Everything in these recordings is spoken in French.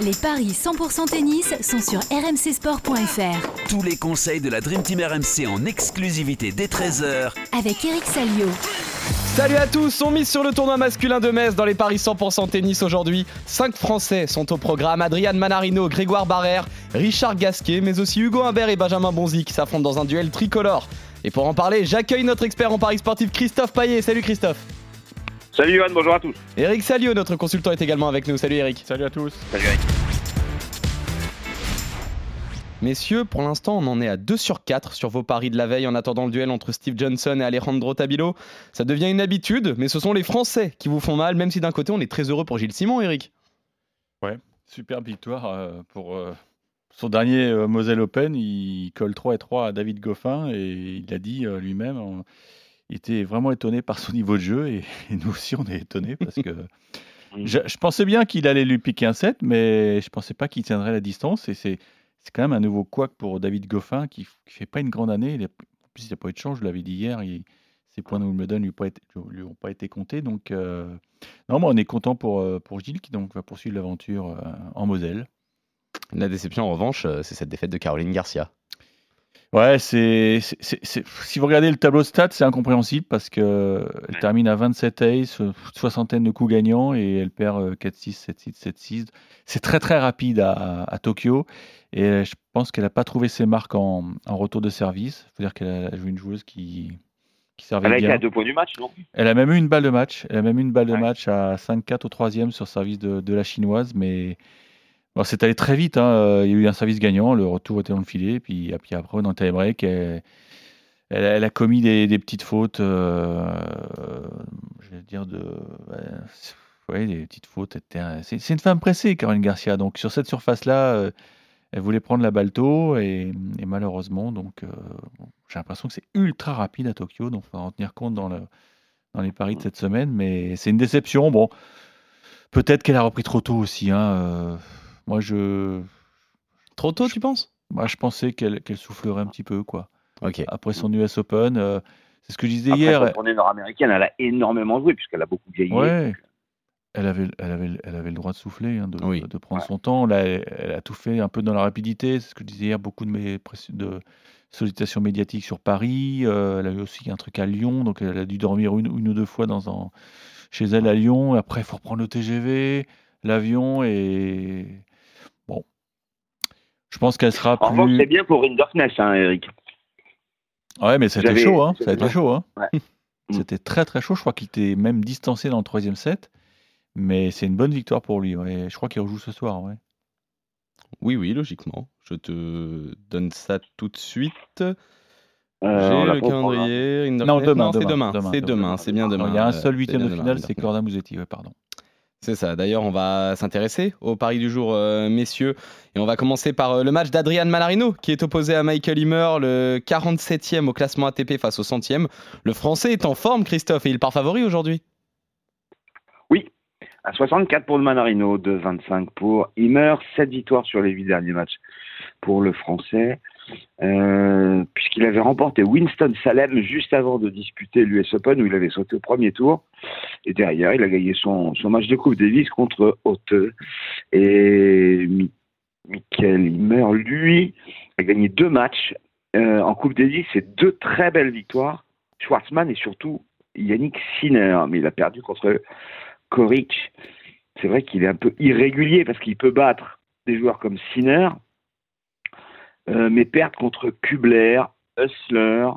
Les paris 100% tennis sont sur rmcsport.fr. Tous les conseils de la Dream Team RMC en exclusivité dès 13h Avec Eric Salio. Salut à tous, on mise sur le tournoi masculin de Metz dans les paris 100% tennis aujourd'hui. 5 Français sont au programme, Adrian Manarino, Grégoire Barrère, Richard Gasquet, mais aussi Hugo Humbert et Benjamin Bonzi qui s'affrontent dans un duel tricolore. Et pour en parler, j'accueille notre expert en paris sportif Christophe Paillet. Salut Christophe. Salut Yohan, bonjour à tous. Eric Salio, notre consultant, est également avec nous. Salut Eric. Salut à tous. Salut Eric. Messieurs, pour l'instant, on en est à 2 sur 4 sur vos paris de la veille en attendant le duel entre Steve Johnson et Alejandro Tabilo. Ça devient une habitude, mais ce sont les Français qui vous font mal, même si d'un côté, on est très heureux pour Gilles Simon, Eric. Ouais, superbe victoire euh, pour euh, son dernier euh, Moselle Open. Il colle 3 et 3 à David Goffin et il a dit lui-même, il était vraiment étonné par son niveau de jeu et, et nous aussi on est étonnés parce que je, je pensais bien qu'il allait lui piquer un set, mais je pensais pas qu'il tiendrait la distance et c'est c'est quand même un nouveau couac pour David Goffin qui, qui fait pas une grande année. Il a- en plus, il n'a pas eu de chance, je l'avais dit hier. il- ses points de Wimbledon lui, pas été- lui ont pas été comptés. Donc, euh, non, mais on est content pour, euh, pour Gilles qui donc va poursuivre l'aventure euh, en Moselle. La déception, en revanche, euh, c'est cette défaite de Caroline Garcia. Ouais, c'est, si vous regardez le tableau de stats, c'est incompréhensible parce que elle termine à 27 aces, euh, soixantaine de coups gagnants et elle perd euh, 4-6, 7-6, 7-6. C'est très très rapide à, à Tokyo et je pense qu'elle n'a pas trouvé ses marques en, en retour de service. Il faut dire qu'elle a joué une joueuse qui, qui servait Elle a été bien. à deux points du match, non Elle a même eu une balle de match. Elle a même eu une balle de Ouais. match à 5-4 au troisième sur service de, de la chinoise, mais c'est allé très vite. hein. Euh, Il y a eu un service gagnant, le retour était dans le filet, puis, et puis après, dans le tie-break, elle, elle, a- commis des, petites fautes, euh, je vais dire, de, des petites fautes. était- C'est une femme pressée, Caroline Garcia. Donc sur cette surface-là, euh, elle voulait prendre la balle tôt, et, malheureusement, donc, euh, j'ai l'impression que c'est ultra rapide à Tokyo, donc il faudra en tenir compte dans le dans les paris de cette semaine, mais c'est une déception. Bon, peut-être qu'elle a repris trop tôt aussi. hein, euh, moi, je, Trop tôt, tu penses? Moi, je pensais qu'elle soufflerait un petit peu, quoi. Ok. Après son US Open, euh, c'est ce que je disais Après, hier. tournée nord-américaine, elle a énormément joué puisqu'elle a beaucoup vieilli. Ouais, elle avait, elle avait, elle avait le droit de souffler, hein, de, Oui. de prendre Ouais. son temps. Là, elle, elle a tout fait un peu dans la rapidité. C'est ce que je disais hier. Beaucoup de, mes de sollicitations médiatiques sur Paris. euh, elle a eu aussi un truc à Lyon, donc elle a dû dormir une, une ou deux fois dans un, chez elle à Lyon. Après, il faut reprendre le TGV, l'avion et pense qu'elle sera En revanche, plus. c'est bien pour Rinderkness, hein, Eric. Ouais, mais J'avais- chaud, hein. Ça a été Ouais. chaud, hein. Ouais. C'était très très chaud. Je crois qu'il était même distancé dans le troisième set. Mais c'est une bonne victoire pour lui. ouais. Je crois qu'il rejoue ce soir. Ouais. Oui, oui, logiquement. Je te donne ça tout de suite. Euh, J'ai le calendrier. Non, demain. Non, c'est demain, demain. C'est demain. C'est bien demain. Il y a un seul huitième de finale, c'est Corda Musetti. Ouais, pardon. C'est ça. D'ailleurs, on va s'intéresser au pari du jour, euh, messieurs. Et on va commencer par euh, le match d'Adrian Manarino, qui est opposé à Michael Himmer, le 47e au classement ATP face au 100e. Le Français est en forme, Christophe, et il part favori aujourd'hui? À 64 pour le Manarino, de 25 pour Immer, 7 victoires sur les 8 derniers matchs pour le Français, euh, puisqu'il avait remporté Winston Salem juste avant de disputer l'US Open où il avait sauté au premier tour. Et derrière, il a gagné son, match de Coupe Davis contre Haute. Et Mi- Michael Immer, lui, a gagné deux matchs euh, en Coupe Davis et deux très belles victoires. Schwartzmann et surtout Yannick Sinner, mais il a perdu contre Koric, c'est vrai qu'il est un peu irrégulier parce qu'il peut battre des joueurs comme Sinner, mais perdre contre Kubler, Hustler,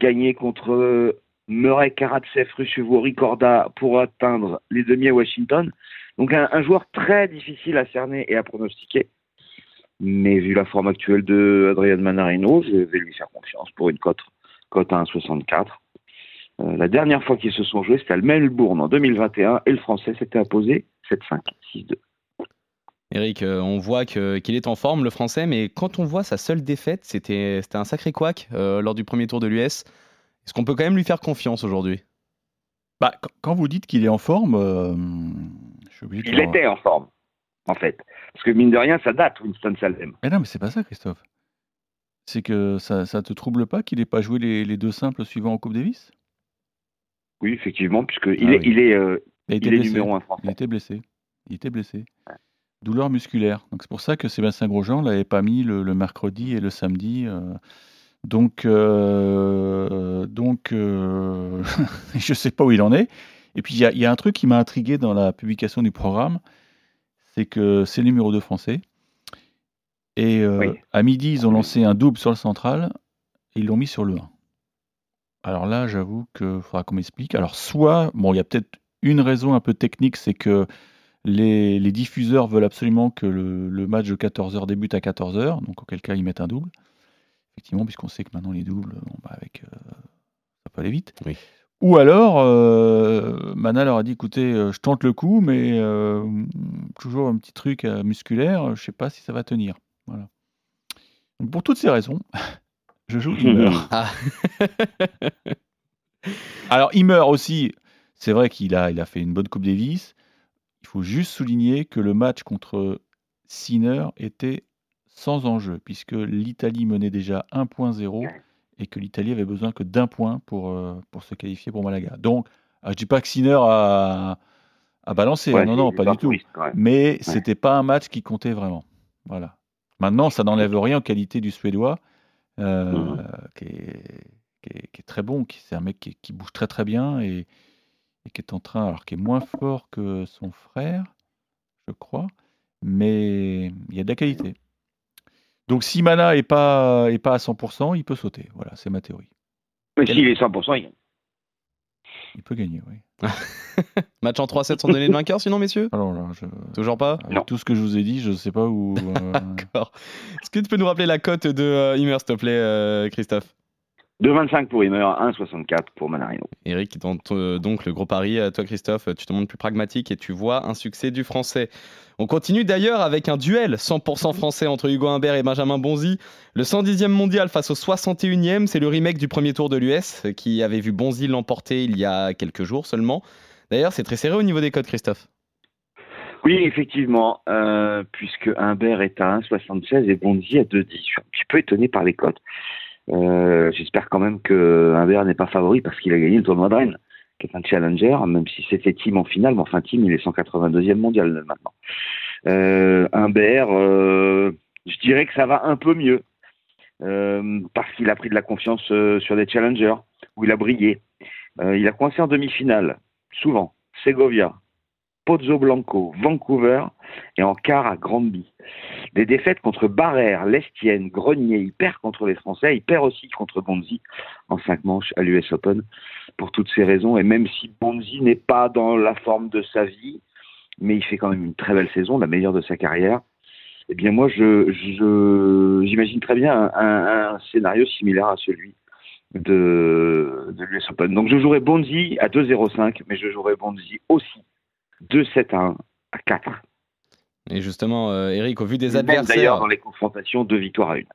gagner contre Murray, Karatsev, Rusuvo, Ricorda pour atteindre les demi à Washington. Donc un, un joueur très difficile à cerner et à pronostiquer. Mais vu la forme actuelle de Adrian Manarino, je vais lui faire confiance pour une cote, cote à 1,64. Euh, la dernière fois qu'ils se sont joués, c'était à Melbourne en 2021 et le Français s'était imposé 7-5, 6-2. Eric, euh, on voit que- qu'il est en forme, le Français, mais quand on voit sa seule défaite, c'était c'était un sacré couac euh, lors du premier tour de l'US. Est-ce qu'on peut quand même lui faire confiance aujourd'hui? Bah, quand- vous dites qu'il est en forme, euh, je suis obligé de. Il était en forme, en fait. Parce que mine de rien, ça date, Winston Salem. Mais non, mais c'est pas ça, Christophe. C'est que ça, ça te trouble pas qu'il ait pas joué les, les deux simples suivants en Coupe Davis? Oui, effectivement, puisqu'il Ah est, oui. il est, euh, Il il blessé. numéro un Il français. était blessé. Il était blessé. Douleur musculaire. Donc c'est pour ça que Sébastien Grosjean l'avait pas mis le, le mercredi et le samedi. euh. donc, euh, donc euh, je sais pas où il en est. Et puis il y a, il y a un truc qui m'a intrigué dans la publication du programme, c'est que c'est le numéro 2 français. Et Oui. à midi, ils ont lancé un double sur le central et ils l'ont mis sur le 1. Alors là, j'avoue qu'il faudra qu'on m'explique. Alors, soit, bon, il y a peut-être une raison un peu technique, c'est que les, les diffuseurs veulent absolument que le, le match de 14h débute à 14h, donc auquel cas ils mettent un double. Effectivement, puisqu'on sait que maintenant les doubles, bon, bah, avec, euh, ça peut aller vite. Oui. Ou alors, euh, Mana leur a dit écoutez, euh, je tente le coup, mais toujours un petit truc musculaire, je sais pas si ça va tenir. Voilà. Donc, pour toutes ces raisons, je joue Himmer. Ah. Alors, Himmer aussi, c'est vrai qu'il a, il a fait une bonne Coupe Davis. Il faut juste souligner que le match contre Sinner était sans enjeu, puisque l'Italie menait déjà 1.0 et que l'Italie avait besoin que d'un point pour, euh, pour se qualifier pour Malaga. Donc, ah, je dis pas que Sinner a, a balancé, Ouais, non, non, pas du tout. Mais c'était pas un match qui comptait vraiment. Voilà. Maintenant, ça n'enlève rien aux qualités du Suédois, euh, qui, est, qui est- qui est très bon. qui- C'est un mec qui, qui bouge très très bien et, et qui est en train, alors qui est moins fort que son frère, je crois, mais il y a de la qualité. Donc si Mana est pas est pas à 100%, il peut sauter. Voilà, c'est ma théorie. Mais s'il est 100%, il... Il peut gagner, oui. Match en 3-7 sont donnés de vainqueur, sinon, messieurs? Alors là, je, Toujours pas? avec Non. tout ce que je vous ai dit, je ne sais pas où. euh, D'accord. Est-ce que tu peux nous rappeler la cote de euh, Himmer, s'il te plaît, euh, Christophe? 2,25 pour Himmer, 1,64 pour Manarino. Eric, dans ton- donc le gros pari, euh, toi Christophe, tu te montres plus pragmatique et tu vois un succès du français. On continue d'ailleurs avec un duel 100% français entre Hugo Humbert et Benjamin Bonzi. Le 110e mondial face au 61e, c'est le remake du premier tour de l'US qui avait vu Bonzi l'emporter il y a quelques jours seulement. D'ailleurs, c'est très serré au niveau des codes, Christophe. Oui, effectivement, euh, puisque Humbert est à 1,76 et Bonzi à 2,10. Je suis un petit peu étonné par les cotes. Euh, J'espère quand même que Humbert n'est pas favori parce qu'il a gagné le tournoi de Rennes, qui est un challenger, même si c'était Team en finale, mais enfin Team, il est 182e mondial maintenant. Euh, Humbert, euh, je dirais que ça va un peu mieux, euh, parce qu'il a pris de la confiance sur des challengers, où il a brillé. Il a coincé en demi-finale, souvent, Segovia, Pozzo Blanco, Vancouver et en quart à Granby. Des défaites contre Barrère, Lestienne, Grenier, il perd contre les Français, il perd aussi contre Bonzi en cinq manches à l'US Open pour toutes ces raisons. Et même si Bonzi n'est pas dans la forme de sa vie, mais il fait quand même une très belle saison, la meilleure de sa carrière, eh bien moi je j'imagine très bien un scénario similaire à celui de, de l'US Open. Donc je jouerai Bonzi à 2-0-5, mais je jouerai Bonzi aussi 2-7 à 1 à 4. Et justement, euh, Eric, au vu des Même D'ailleurs, adversaires, dans les confrontations, deux victoires à une.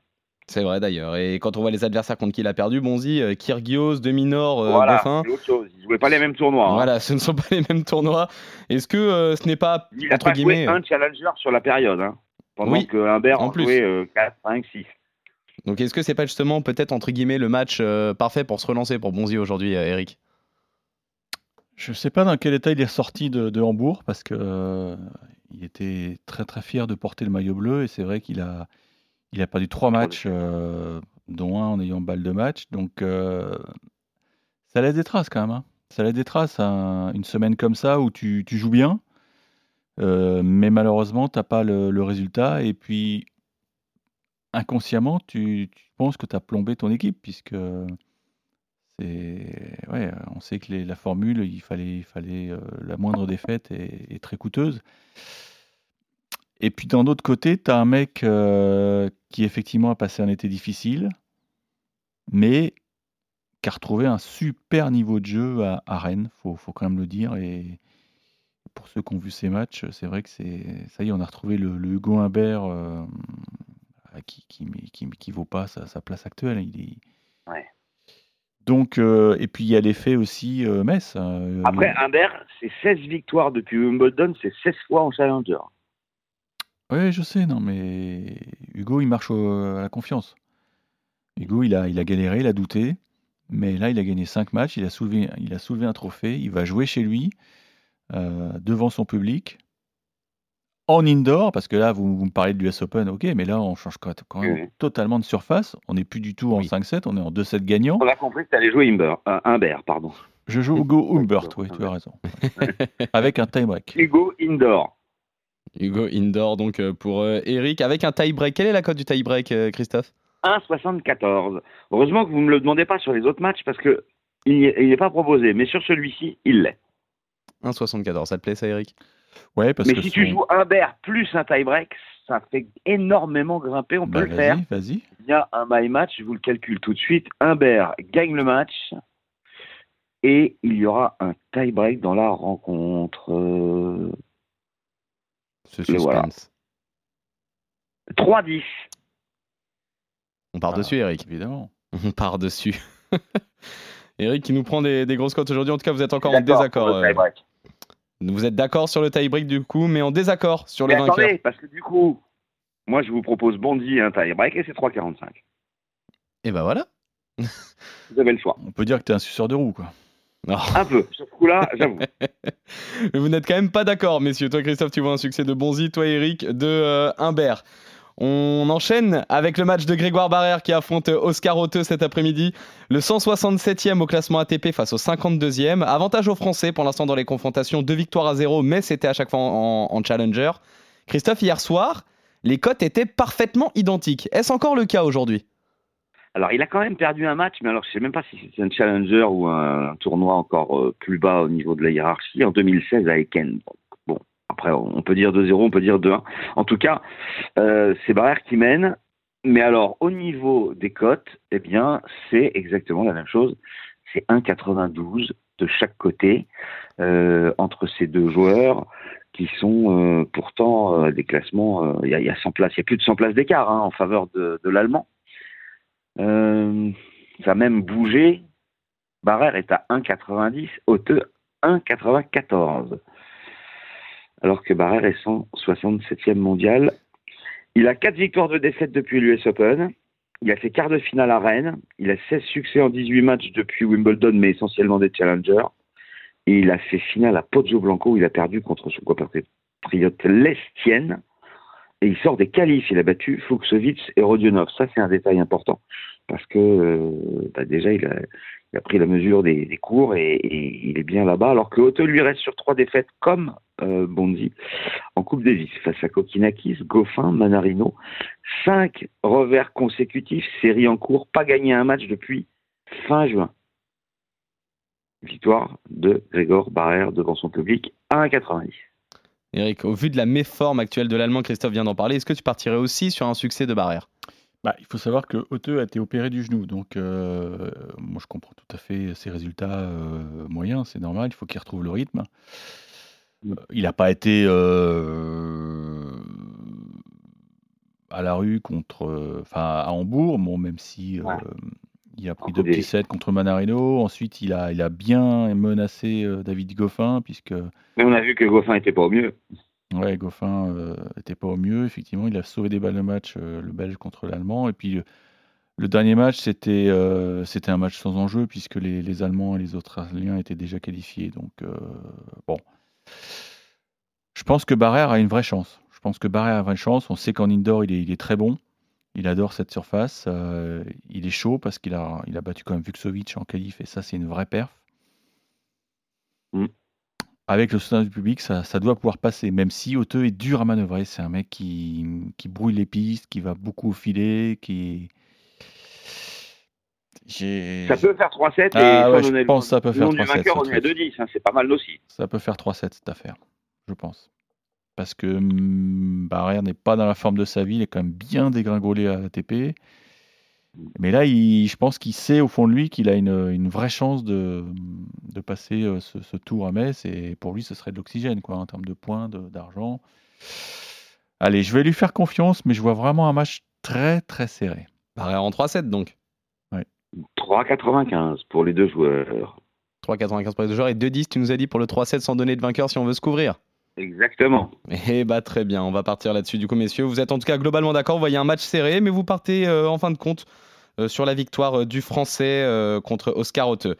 c'est vrai d'ailleurs, et quand on voit les adversaires contre qui il a perdu, Bonzi, euh, Kyrgios, Demi-Nord, euh, voilà, Dauphin, chose. Ils jouaient pas les mêmes tournois. hein. Voilà, ce ne sont pas les mêmes tournois. Est-ce que ce n'est pas, Il a entre pas guillemets, un challenger sur la période, hein, pendant Oui, que Humbert en en plus. jouait euh, 4, 5, 6. donc est-ce que c'est pas justement peut-être entre guillemets le match parfait pour se relancer pour Bonzi aujourd'hui, Eric? Je ne sais pas dans quel état il est sorti de, de Hambourg parce que euh, il était très très fier de porter le maillot bleu et c'est vrai qu'il a il a perdu trois matchs, euh, dont un en ayant balle de match. Donc euh, ça laisse des traces quand même. hein. Ça laisse des traces un- une semaine comme ça où tu, tu joues bien, euh, mais malheureusement tu n'as pas le, le résultat et puis inconsciemment tu, tu penses que tu as plombé ton équipe puisque on sait que la formule, il fallait, il fallait euh, la moindre défaite est, très coûteuse. Et puis d'un autre côté, tu as un mec euh, qui effectivement a passé un été difficile, mais qui a retrouvé un super niveau de jeu à, Rennes, faut, faut quand même le dire. Et pour ceux qui ont vu ces matchs, c'est vrai que ça y est, on a retrouvé le, le Hugo Humbert euh, qui, qui, qui, qui vaut pas sa, place actuelle. Donc, euh, et puis il y a l'effet aussi euh, Metz. hein, Après, euh, Humbert, c'est 16 victoires depuis Wimbledon, c'est 16 fois en challenger. Oui, je sais, non, mais Hugo, il marche au- à la confiance. Hugo, il a, il a galéré, il a douté, mais là, il a gagné 5 matchs, il a soulevé, il a soulevé un trophée, il va jouer chez lui, euh, devant son public. En indoor, parce que là, vous, vous me parlez de l'US Open, ok, mais là, on change quand même Oui. totalement de surface. On n'est plus du tout en Oui. 5-7, on est en 2-7 gagnant. On a compris que tu allais jouer Humber, euh, Humbert, pardon. Je joue Hugo Humbert, oui, tu as raison. Avec un time break. Hugo Indoor. Hugo Indoor, donc euh, pour euh, Eric, avec un tie-break. Quelle est la cote du tie-break, euh, Christophe? 1,74. Heureusement que vous ne me le demandez pas sur les autres matchs parce que il n'y est, il n'est pas proposé, mais sur celui-ci, il l'est. 1,74. Ça te plaît, ça, Eric? Ouais, parce Mais que si tu joues Humbert plus un tie-break, ça fait énormément grimper, on Bah, peut le faire. vas-y. Il y a un my match, je vous le calcule tout de suite. Humbert gagne le match et il y aura un tie-break dans la rencontre. Euh, Ce Et voilà. suspense. 3-10. On part Ah, dessus, Eric. Évidemment. On part dessus. Eric qui nous prend des, des grosses cotes aujourd'hui. En tout cas, vous êtes encore en désaccord. pour le euh, tie-break. Vous êtes d'accord sur le tie-break du coup, mais en désaccord sur le Mais vainqueur. attendez, parce que du coup, moi je vous propose Bondy un tie-break et c'est 3,45. Et ben voilà. Vous avez le choix. On peut dire que tu es un suceur de roue, quoi. Non. Un peu. Sur ce coup-là, j'avoue. Mais vous n'êtes quand même pas d'accord, messieurs. Toi, Christophe, tu vois un succès de Bonzi. Toi, Eric, de euh, Humbert. On enchaîne avec le match de Grégoire Barrère qui affronte Oscar Oteux cet après-midi. Le 167e au classement ATP face au 52e. Avantage aux Français pour l'instant dans les confrontations. Deux victoires à zéro, mais c'était à chaque fois en, en challenger. Christophe, hier soir, les cotes étaient parfaitement identiques. Est-ce encore le cas aujourd'hui? Alors, il a quand même perdu un match, mais alors je sais même pas si c'est un challenger ou un, un tournoi encore euh, plus bas au niveau de la hiérarchie, en 2016 à Eken. Après, on peut dire 2-0, on peut dire 2-1. En tout cas, euh, c'est Barrère qui mène. Mais alors, au niveau des cotes, eh bien, c'est exactement la même chose. C'est 1,92 de chaque côté euh, entre ces deux joueurs qui sont euh, pourtant des classements. Il y, a, il y a 100 places, il y a plus de 100 places d'écart hein, en faveur de, l'allemand. Ça a même bougé. Barrère est à 1,90, Hauteux 1,94. Alors que Barrère est 167e mondial. Il a 4 victoires de défaite depuis l'US Open. Il a fait quart de finale à Rennes. Il a 16 succès en 18 matchs depuis Wimbledon, mais essentiellement des challengers. Et il a fait finale à Poggio Blanco où il a perdu contre son compatriote Lestienne. Il sort des qualifs. Il a battu Fuxovic et Rodionov. Ça, c'est un détail important. Parce que euh, bah, déjà, il a, pris la mesure des, cours et, il est bien là-bas. Alors que Otto lui reste sur trois défaites comme euh, Bonzi en Coupe Davis face à Kokinakis, Goffin, Manarino. Cinq revers consécutifs, série en cours, pas gagné un match depuis fin juin. Victoire de Grégor Barrère devant son public à 1,90. Eric, au vu de la méforme actuelle de l'Allemand, Christophe vient d'en parler, est-ce que tu partirais aussi sur un succès de Barrère Bah, il faut savoir que Oteux a été opéré du genou, donc euh, moi je comprends tout à fait ses résultats euh, moyens, c'est normal, il faut qu'il retrouve le rythme. Euh, Il n'a pas été euh, à la rue contre, euh, enfin à Hambourg, bon, même si euh, Ouais. Il a pris deux petits sets contre Manarino. Ensuite, il a, il a bien menacé euh, David Goffin, puisque Mais on a vu que Goffin était pas au mieux. Ouais, Goffin n'était pas au mieux. Effectivement, il a sauvé des balles de match, euh, le Belge contre l'Allemand. Et puis, le, dernier match, c'était euh, c'était un match sans enjeu, puisque les, les Allemands et les Australiens étaient déjà qualifiés. Donc, euh, bon. Je pense que Barrère a une vraie chance. Je pense que Barrère a une vraie chance. On sait qu'en indoor, il est, il est très bon. Il adore cette surface. Euh, il est chaud parce qu'il a, il a battu quand même Vuksovic en qualif, et ça, c'est une vraie perf. Mm. Avec le soutien du public, ça, ça doit pouvoir passer, même si Oteux est dur à manœuvrer. C'est un mec qui, qui brouille les pistes, qui va beaucoup au filet, qui. Ça peut faire 3-7 et Ah ouais, je le pense que ça peut le faire nom du 3-7, vainqueur, on est à truc. 2-10. hein, c'est pas mal aussi. Ça peut faire 3-7 cette affaire, je pense. Parce que hum, Barrère n'est pas dans la forme de sa vie, il est quand même bien dégringolé à l'ATP. Mais là, il- je pense qu'il sait au fond de lui qu'il a une, une vraie chance de, de passer euh, ce, ce tour à Metz. Et pour lui, ce serait de l'oxygène, quoi, en termes de points, d'argent. Allez, je vais lui faire confiance, mais je vois vraiment un match très, très serré. Barrère en 3-7 donc. 3,95 pour les deux joueurs. 3,95 pour les deux joueurs et 2,10 tu nous as dit pour le 3-7 sans donner de vainqueur si on veut se couvrir. Exactement. Eh bah très bien, on va partir là-dessus du coup messieurs. Vous êtes en tout cas globalement d'accord, vous voyez un match serré, mais vous partez euh, en fin de compte euh, sur la victoire euh, du Français contre Oscar Oteux.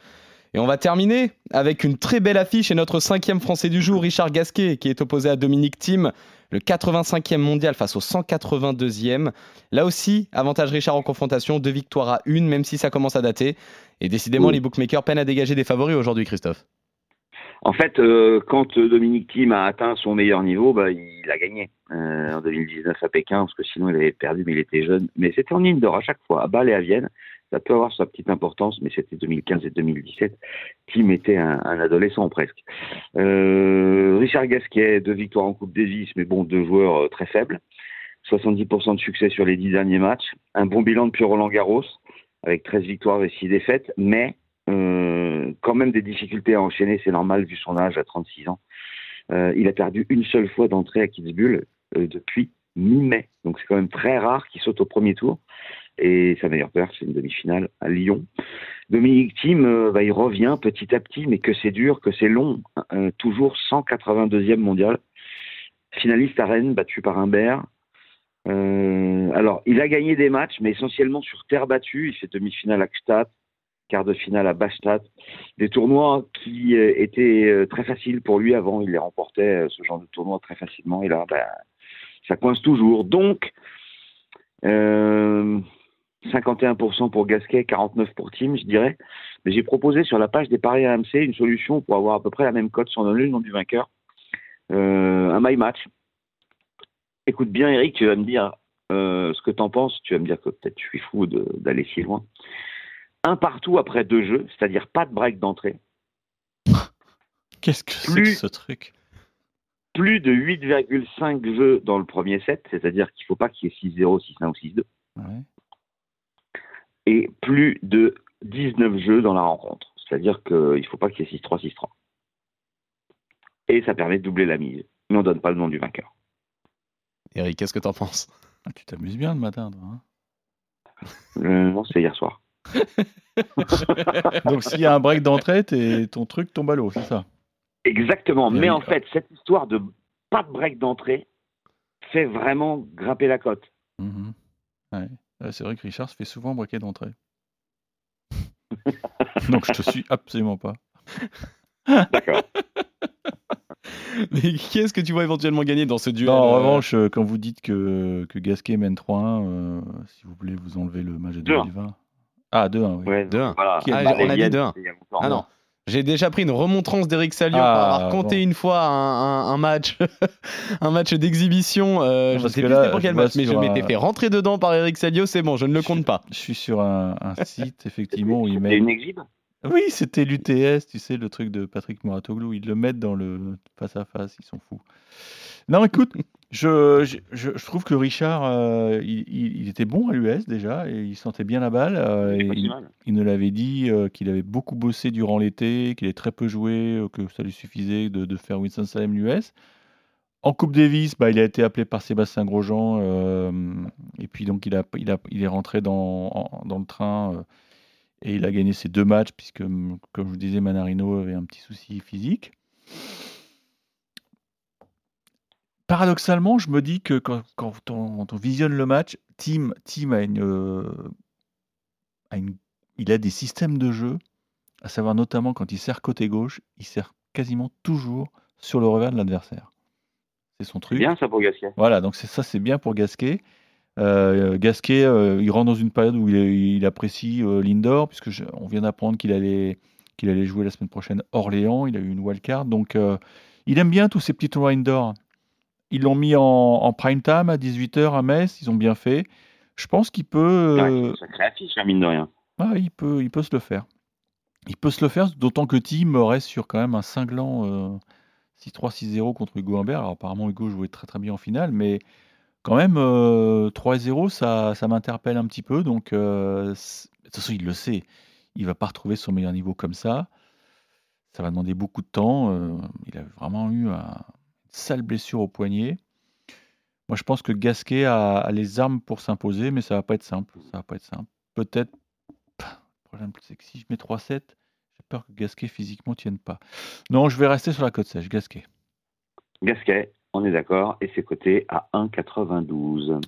Et on va terminer avec une très belle affiche et notre cinquième Français du jour, Richard Gasquet, qui est opposé à Dominique Thiem, le 85e mondial face au 182e. Là aussi, avantage Richard en confrontation, deux victoires à une, même si ça commence à dater. Et décidément, Oui. les bookmakers peinent à dégager des favoris aujourd'hui, Christophe. En fait, euh, quand euh, Dominique Thiem a atteint son meilleur niveau, bah, il a gagné euh, en 2019 à Pékin, parce que sinon il avait perdu, mais il était jeune. Mais c'était en ligne à chaque fois, à Bâle et à Vienne. Ça peut avoir sa petite importance, mais c'était 2015 et 2017. Thiem était un, adolescent presque. Richard Gasquet, deux victoires en Coupe Davis, mais bon, deux joueurs très faibles. 70% de succès sur les dix derniers matchs. Un bon bilan depuis Roland Garros, avec 13 victoires et 6 défaites, mais quand même des difficultés à enchaîner, c'est normal vu son âge à 36 ans. Euh, il a perdu une seule fois d'entrée à Kitzbühel euh, depuis mi-mai. Donc c'est quand même très rare qu'il saute au premier tour. Et sa meilleure perte, c'est une demi-finale à Lyon. Dominique Thiem, euh, bah, il revient petit à petit, mais que c'est dur, que c'est long. Toujours 182e mondial. Finaliste à Rennes, battu par Humbert. Alors, il a gagné des matchs, mais essentiellement sur terre battue. Il fait demi-finale à Gstaad, quart de finale à Bastad. Des tournois qui euh, étaient euh, très faciles pour lui avant. Il les remportait, euh, ce genre de tournoi, très facilement. Et là, bah, ça coince toujours. Donc, euh, 51% pour Gasquet, 49% pour Team, je dirais. Mais j'ai proposé sur la page des paris AMC une solution pour avoir à peu près la même cote sans donner le nom du vainqueur. Un my match. Écoute bien, Eric, tu vas me dire ce que tu en penses. Tu vas me dire que peut-être je suis fou d'aller si loin. Un partout après deux jeux, c'est-à-dire pas de break d'entrée. Qu'est-ce que c'est que ce truc? Plus de 8,5 jeux dans le premier set, c'est-à-dire qu'il ne faut pas qu'il y ait 6-0, 6-1 ou 6-2. Ouais. Et plus de 19 jeux dans la rencontre. C'est-à-dire qu'il ne faut pas qu'il y ait 6-3, 6-3. Et ça permet de doubler la mise. Mais on ne donne pas le nom du vainqueur. Eric, qu'est-ce que t'en penses? Ah, tu t'amuses bien le matin, toi. hein? Euh, non, c'est hier soir. Donc s'il y a un break d'entrée, ton truc tombe à l'eau, c'est ça? Exactement. Mais en fait, cette histoire de pas de break d'entrée fait vraiment grimper la cote. Mhm. Ouais. C'est vrai que Richard se fait souvent breaker d'entrée. Donc je te suis absolument pas. D'accord. Mais qui est-ce que tu vois éventuellement gagner dans ce duel Non, en euh, revanche, euh, quand vous dites que, que Gasquet mène 3-1, euh, si vous voulez vous enlever le match de 2-1. 2020. Ah, 2-1, oui. Ouais, 2-1. voilà. Qui a Ah, dit- on a dit Vienne, 2-1. c'était il y a longtemps. Ah non. J'ai déjà pris une remontrance d'Eric Salio Ah, pour avoir compté bon. une fois un, un- un match, un match d'exhibition. Euh, je parce sais plus là, c'était pour quel match, mais je m'étais un- fait rentrer dedans par Eric Salio. C'est bon, je ne le compte pas. Je suis sur un, un site, effectivement, où ils C'était mettent... une exhibe Oui, c'était l'UTS, tu sais, le truc de Patrick Moratoglou. Ils le mettent dans le face à face, ils sont fous. Non, écoute, je, je, je- je trouve que Richard, euh, il, était bon à l'US déjà, et il sentait bien la balle. euh, et il, il nous l'avait dit euh, qu'il avait beaucoup bossé durant l'été, qu'il avait très peu joué, que ça lui suffisait de, de faire Winston-Salem l'US. En Coupe Davis, bah, il a été appelé par Sébastien Grosjean, et puis donc il, a, il, a, il est rentré dans, en- dans le train. et il a gagné ses deux matchs, puisque, comme je vous disais, Manarino avait un petit souci physique. Paradoxalement, je me dis que quand, quand on, quand on visionne le match, Team, Team a, une, euh, a une- il a des systèmes de jeu, à savoir notamment quand il sert côté gauche, il sert quasiment toujours sur le revers de l'adversaire. C'est son C'est truc. bien ça pour Gasquet. Voilà, donc c'est ça, c'est bien pour Gasquet. Euh, Gasquet, euh, il rentre dans une période où il, il apprécie euh, l'indoor, puisque je- on vient d'apprendre qu'il allait, qu'il allait jouer la semaine prochaine Orléans. Il a eu une wildcard, donc euh, il aime bien tous ces petits tournois indoor. Ils l'ont mis en, en prime time à 18h à Metz, ils ont bien fait. Je pense qu'il peut, euh, Ouais, sacré affiche, hein, mine de rien. ah, il peut, il peut se le faire. Il peut se le faire, d'autant que Team reste sur quand même un cinglant euh, 6-3, 6-0 contre Hugo Humbert. Alors apparemment Hugo jouait très très bien en finale, mais quand même euh, 3-0, ça, ça m'interpelle un petit peu. Donc euh, de toute façon, il le sait. Il va pas retrouver son meilleur niveau comme ça. Ça va demander beaucoup de temps. euh, il a vraiment eu un- sale blessure au poignet. Moi, je pense que Gasquet a, a les armes pour s'imposer, mais ça va pas être simple. Ça va pas être simple. Peut-être le problème, c'est que si je mets 3-7, j'ai peur que Gasquet physiquement tienne pas. Non, je vais rester sur la côte sèche, Gasquet. Gasquet, on est d'accord, et c'est coté à 1,92.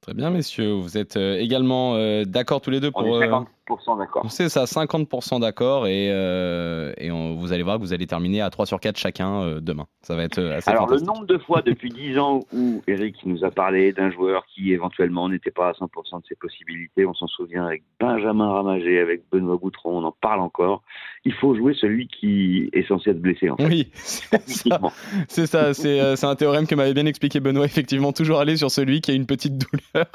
Très bien, messieurs. Vous êtes euh, également euh, d'accord tous les deux On pour. est euh, 50 50% d'accord. C'est ça, 50% d'accord et, euh, et on- vous allez voir que vous allez terminer à 3 sur 4 chacun euh, demain. Ça va être euh, assez Alors, le nombre de fois depuis 10 ans où Eric nous a parlé d'un joueur qui éventuellement n'était pas à 100% de ses possibilités, on s'en souvient avec Benjamin Ramagé, avec Benoît Boutron, on en parle encore. Il faut jouer celui qui est censé être blessé. En fait. Oui, c'est ça. Euh, c'est un théorème que m'avait bien expliqué Benoît. Effectivement, toujours aller sur celui qui a une petite douleur.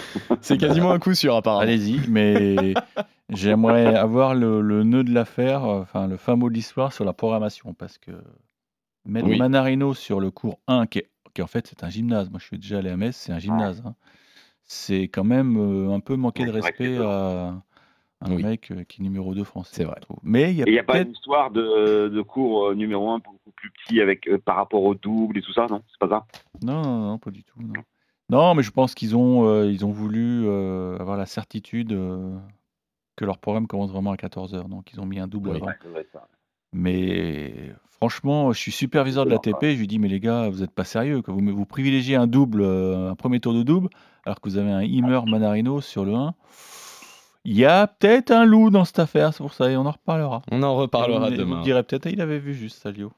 C'est quasiment un coup sûr, apparemment. Allez-y, mais j'aimerais avoir le, le nœud de l'affaire, enfin le fin mot de l'histoire sur la programmation, parce que mettre Oui. Manarino sur le cours 1, qui, est, qui en fait c'est un gymnase, moi je suis déjà allé à Metz, c'est un gymnase, hein. c'est quand même euh, un peu manquer de respect à un Oui. mec euh, qui est numéro 2 français. C'est vrai. Mais il a n'y a pas une histoire de, de cours euh, numéro 1 beaucoup plus petit avec, euh, par rapport au double et tout ça, non? C'est pas ça? Non, non, non, pas du tout. Non, Non, mais je pense qu'ils ont, euh, ils ont voulu euh, avoir la certitude euh, que leur programme commence vraiment à 14h, donc ils ont mis un double Oui. avant. Ouais, ça doit être ça. Mais franchement, je suis superviseur de l'ATP. Je lui dis, mais les gars, vous n'êtes pas sérieux. Que vous, vous privilégiez un double, euh, un premier tour de double, alors que vous avez un Himmer Manarino sur le 1. Il y a peut-être un loup dans cette affaire, c'est pour ça, et on en reparlera. On en reparlera Et vous, me direz peut-être, il avait vu juste Salio.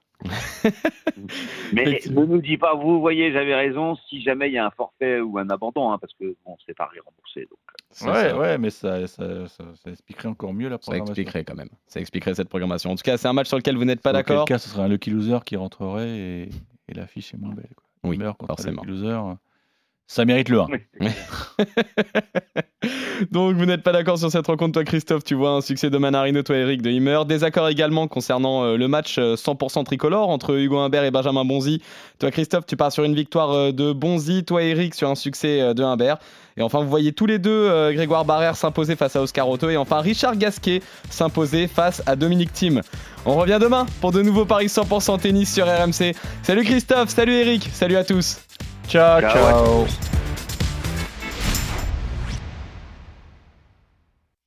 Mais ne nous dis pas, vous voyez, j'avais raison, si jamais il y a un forfait ou un abandon, hein, parce que bon, c'est pas remboursé. Donc. C'est Ouais, ça. ouais, mais ça, ça, ça- ça expliquerait encore mieux la Ça programmation. expliquerait quand même. Ça expliquerait cette programmation. En tout cas, c'est un match sur lequel vous n'êtes pas Dans quel d'accord. cas, ce serait un lucky loser qui rentrerait et, et l'affiche est moins belle. Quoi. Oui, contre forcément. lucky loser, ça mérite le 1. Donc vous n'êtes pas d'accord sur cette rencontre, toi Christophe, tu vois un succès de Manarino, toi Eric de Himmer. Désaccord également concernant euh, le match euh, 100% tricolore entre Hugo Humbert et Benjamin Bonzi. Toi Christophe, tu pars sur une victoire euh, de Bonzi, toi Eric sur un succès euh, de Humbert. Et enfin vous voyez tous les deux euh, Grégoire Barrère s'imposer face à Oscar Otto et enfin Richard Gasquet s'imposer face à Dominique Thiem. On revient demain pour de nouveaux paris 100% tennis sur RMC. Salut Christophe, salut Eric, salut à tous. Ciao, Go ciao.